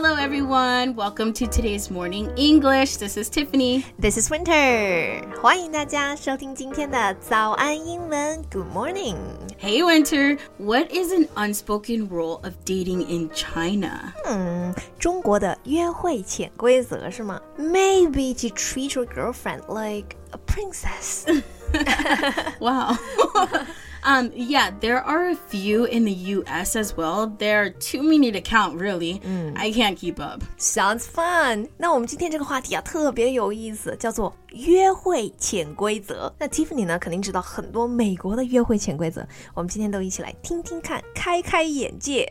Hello, everyone. Welcome to today's morning English. This is Tiffany. This is Winter. 欢迎大家收听今天的早安英文。Good morning. Hey, Winter. What is an unspoken rule of dating in China? 嗯，中国的约会潜规则是吗？Maybe to treat your girlfriend like a princess. wow. Um, yeah, there are a few in the US as well. There are too many to count, really. I can't keep up. Sounds fun. 那我们今天这个话题啊，特别有意思，叫做约会潜规则。那 Tiffany 呢，肯定知道很多美国的约会潜规则。我们今天都一起来听听看，开开眼界。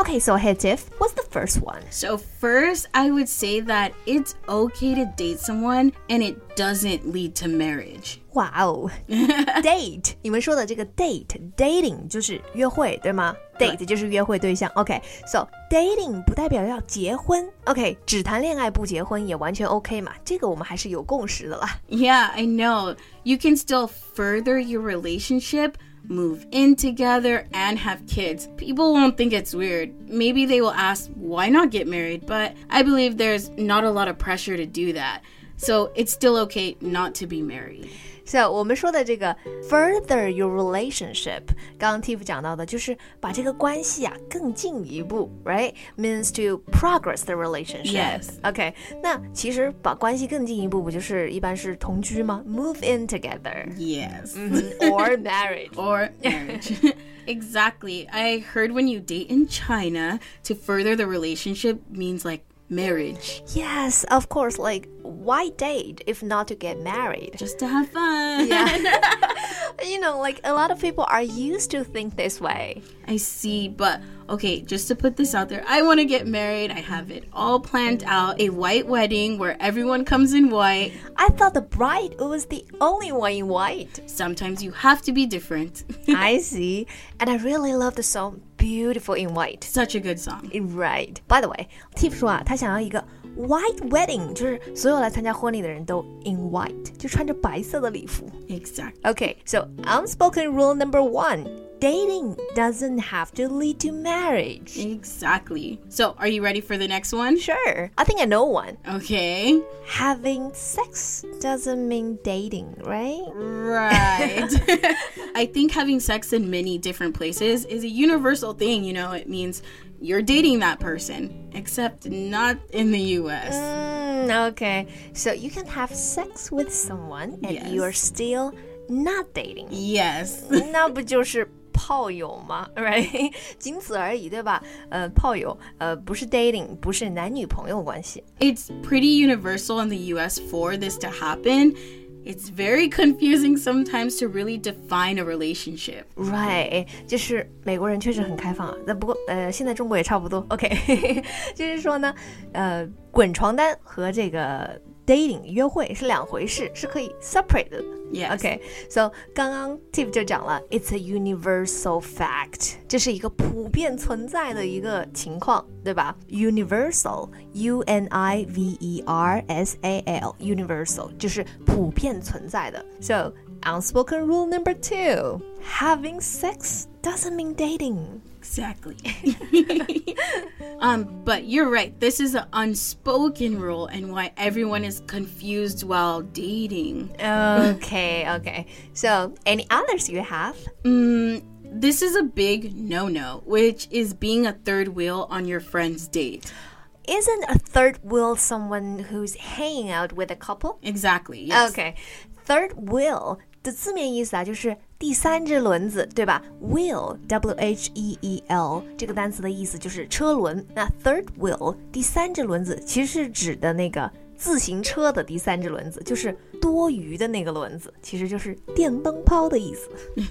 Okay, so hey Tiff, what's the first one? So, first, I would say that it's okay to date someone and it doesn't lead to marriage. 哇哦，date，你们说的这个 date，dating 就是约会，对吗？date 就是约会对象。OK，so dating 不代表要结婚。OK，只谈恋爱不结婚也完全 OK 嘛，这个我们还是有共识的啦。 Yeah, I know. You can still further your relationship, move in together, and have kids. People won't think it's weird. Maybe they will ask, why not get married? But I believe there's not a lot of pressure to do that. So it's still okay not to be married. So 我们说的这个 further your relationship，刚刚 Tiff 讲到的就是把这个关系啊更进一步，right？Means to progress the relationship。 Yes. OK，那其实把关系更进一步，不就是一般是同居吗？Move in together Yes. or married。 or marriage. exactly. I heard when you date in China, to further the relationship means like marriage. Yes, of course. Like, why date if not to get married? Just to have fun. Yeah. You know, like a lot of people are used to think this way. I see, but okay, just to put this out there, I want to get married. I have it all planned out a white wedding where everyone comes in white. I thought the bride was the only one in white. Sometimes you have to be different. I see. And I really love the song Beautiful in White. Such a good song. Right. By the way, Tiff 说啊，他想要一个 white wedding，就是所有来参加婚礼的人都 in white，就穿着白色的礼服。 Exactly. Okay, so unspoken rule number one: dating doesn't have to lead to marriage. Exactly. So, are you ready for the next one? Sure, I think I know one. Okay. Having sex doesn't mean dating, right? Right. I think having sex in many different places is a universal thing. You know, it means you're dating that person, except not in the US. Mm, okay, so you can have sex with someone and Yes. you're still not dating. Yes. 那不就是炮友吗？Right，仅此而已，对吧？呃，炮友，呃，不是 dating，不是男女朋友关系。 It's pretty universal in the US for this to happen. It's very confusing sometimes to really define a relationship. Right，就是美国人确实很开放啊。那不过呃，现在中国也差不多。OK，就是说呢，呃，滚床单和这个 dating 约会是两回事，是可以 separate 的。Yes. Okay. So 刚刚 Tiff 就讲了，it's a universal fact，这是一个普遍存在的一个情况，对吧？Universal，U N I V E R S A L，universal 就是普遍存在的。So unspoken rule number two: having sex doesn't mean dating. Exactly. um, but you're right. This is an unspoken rule and why everyone is confused while dating. Okay, okay. So any others you have? Mm, this is a big no-no, which is being a third wheel on your friend's date. Isn't a third wheel someone who's hanging out with a couple? Exactly. Yes. Okay, third wheel 的字面意思啊，就是 第三只轮子，对吧？Wheel W H E E L 这个单词的意思就是车轮。那 third wheel 第三只轮子其实是指的那个自行车的第三只轮子，就是多余的那个轮子，其实就是电灯泡的意思。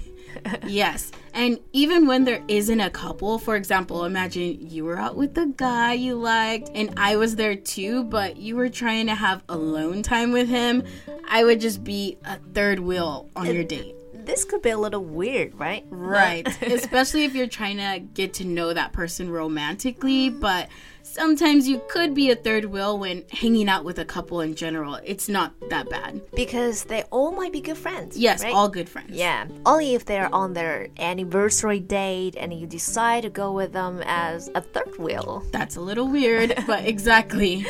yes. And even when there isn't a couple, for example, imagine you were out with the guy you liked and I was there too, but you were trying to have alone time with him. I would just be a third wheel on your date. This could be a little weird, right? Right. Especially if you're trying to get to know that person romantically, but sometimes you could be a third wheel when hanging out with a couple in general. It's not that bad. because they all might be good friends. Yes, right? all good friends. Yeah, only if they're on their anniversary date and you decide to go with them as a third wheel. That's a little weird, but exactly.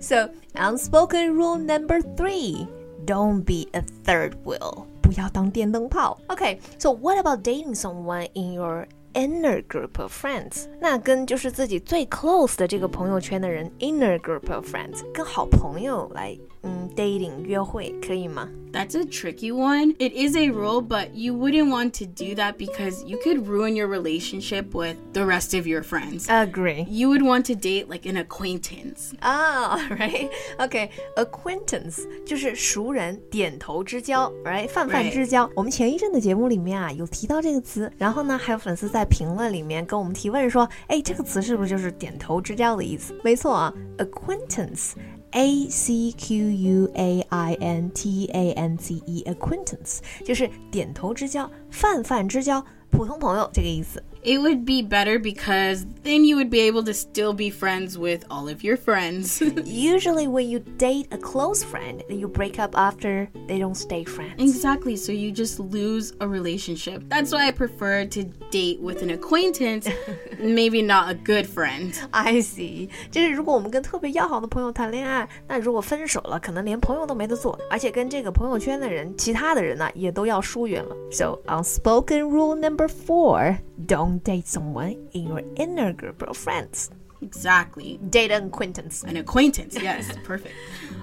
So, unspoken rule number three don't be a third wheel. 不要当电灯泡. Okay, so what about dating someone in your inner group of friends？那跟就是自己最 close 的这个朋友圈的人 inner group of friends，跟好朋友来嗯 dating 约会可以吗？ That's a tricky one. It is a rule, but you wouldn't want to do that because you could ruin your relationship with the rest of your friends. Agree. You would want to date like an acquaintance. 啊、r i g h t OK, acquaintance 就是熟人，点头之交，right，泛泛之交。我们前一阵的节目里面啊，有提到这个词，然后呢，还有粉丝在评论里面跟我们提问说，哎，这个词是不是就是点头之交的意思？没错啊，acquaintance。 A C Q U A I N T A N C E，acquaintance 就是点头之交、泛泛之交、普通朋友这个意思。It would be better because then you would be able to still be friends with all of your friends. Usually, when you date a close friend, you break up after they don't stay friends. exactly, so you just lose a relationship. That's why I prefer to date with an acquaintance, maybe not a good friend. I see，就是如果我们跟特别要好的朋友谈恋爱，那如果分手了，可能连朋友都没得做，而且跟这个朋友圈的人，其他的人呢，也都要疏远了。So unspoken rule number four: don't date someone in your inner group of friends. Exactly. Date an acquaintance. An acquaintance, yes, perfect.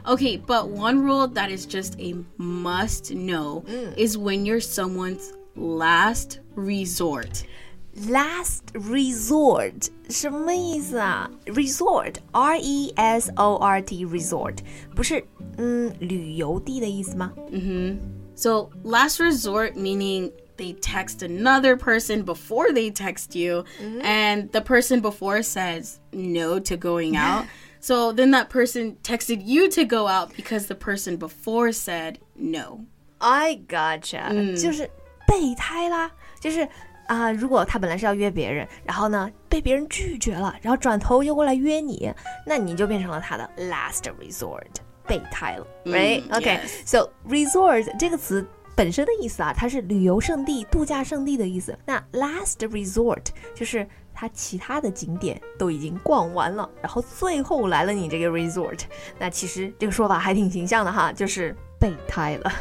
Okay, but one rule that is just a must know is when you're someone's last resort. Last resort 什么意思啊？Resort R E S O R T resort 不是嗯旅游地的意思吗？ So, last resort meaning they text another person before they text you, and the person before says no to going out. so then that person texted you to go out because the person before said no. I gotcha，、就是备胎啦，就是啊、如果他本来是要约别人，然后呢被别人拒绝了，然后转头又过来约你，那你就变成了他的 last resort 备胎了，right？OK，so、resort 这个词。 本身的意思啊，它是旅游胜地、度假胜地的意思。那 last resort 就是它其他的景点都已经逛完了，然后最后来了你这个 resort。那其实这个说法还挺形象的哈，就是备胎了。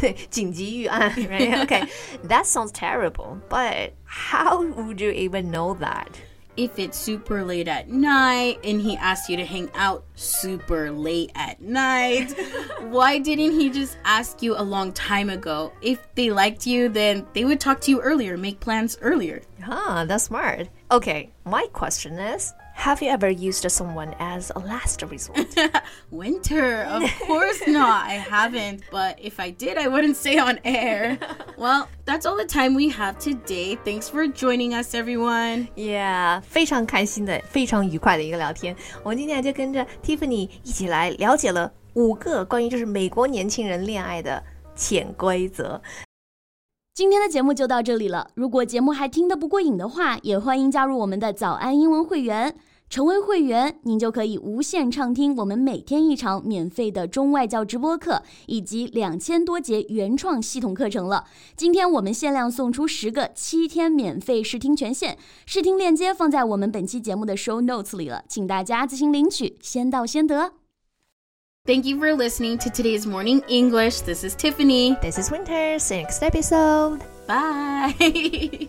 对，紧急预案，right? Okay, that sounds terrible, but how would you even know that? If it's super late at night and he asks you to hang out super late at night, why didn't he just ask you a long time ago? If they liked you, then they would talk to you earlier, make plans earlier. Huh, that's smart. Okay, my question is Have you ever used someone as a last resort? Winter, of course not. I haven't. But if I did, I wouldn't say on air. Well, that's all the time we have today. Thanks for joining us, everyone. yeah，非常开心的，非常愉快的一个聊天。我们今天就跟着 Tiffany 一起来了解了五个关于就是美国年轻人恋爱的潜规则。今天的节目就到这里了。如果节目还听得不过瘾的话，也欢迎加入我们的早安英文会员。 成为会员，您就可以无限畅听我们每天一场免费的中外教直播课，以及两千多节原创系统课程了。今天我们限量送出十个七天免费试听权限，试听链接放在我们本期节目的 show notes 里了，请大家自行领取，先到先得。Thank you for listening to today's Morning English. This is Tiffany. This is Winter. See you next episode. Bye.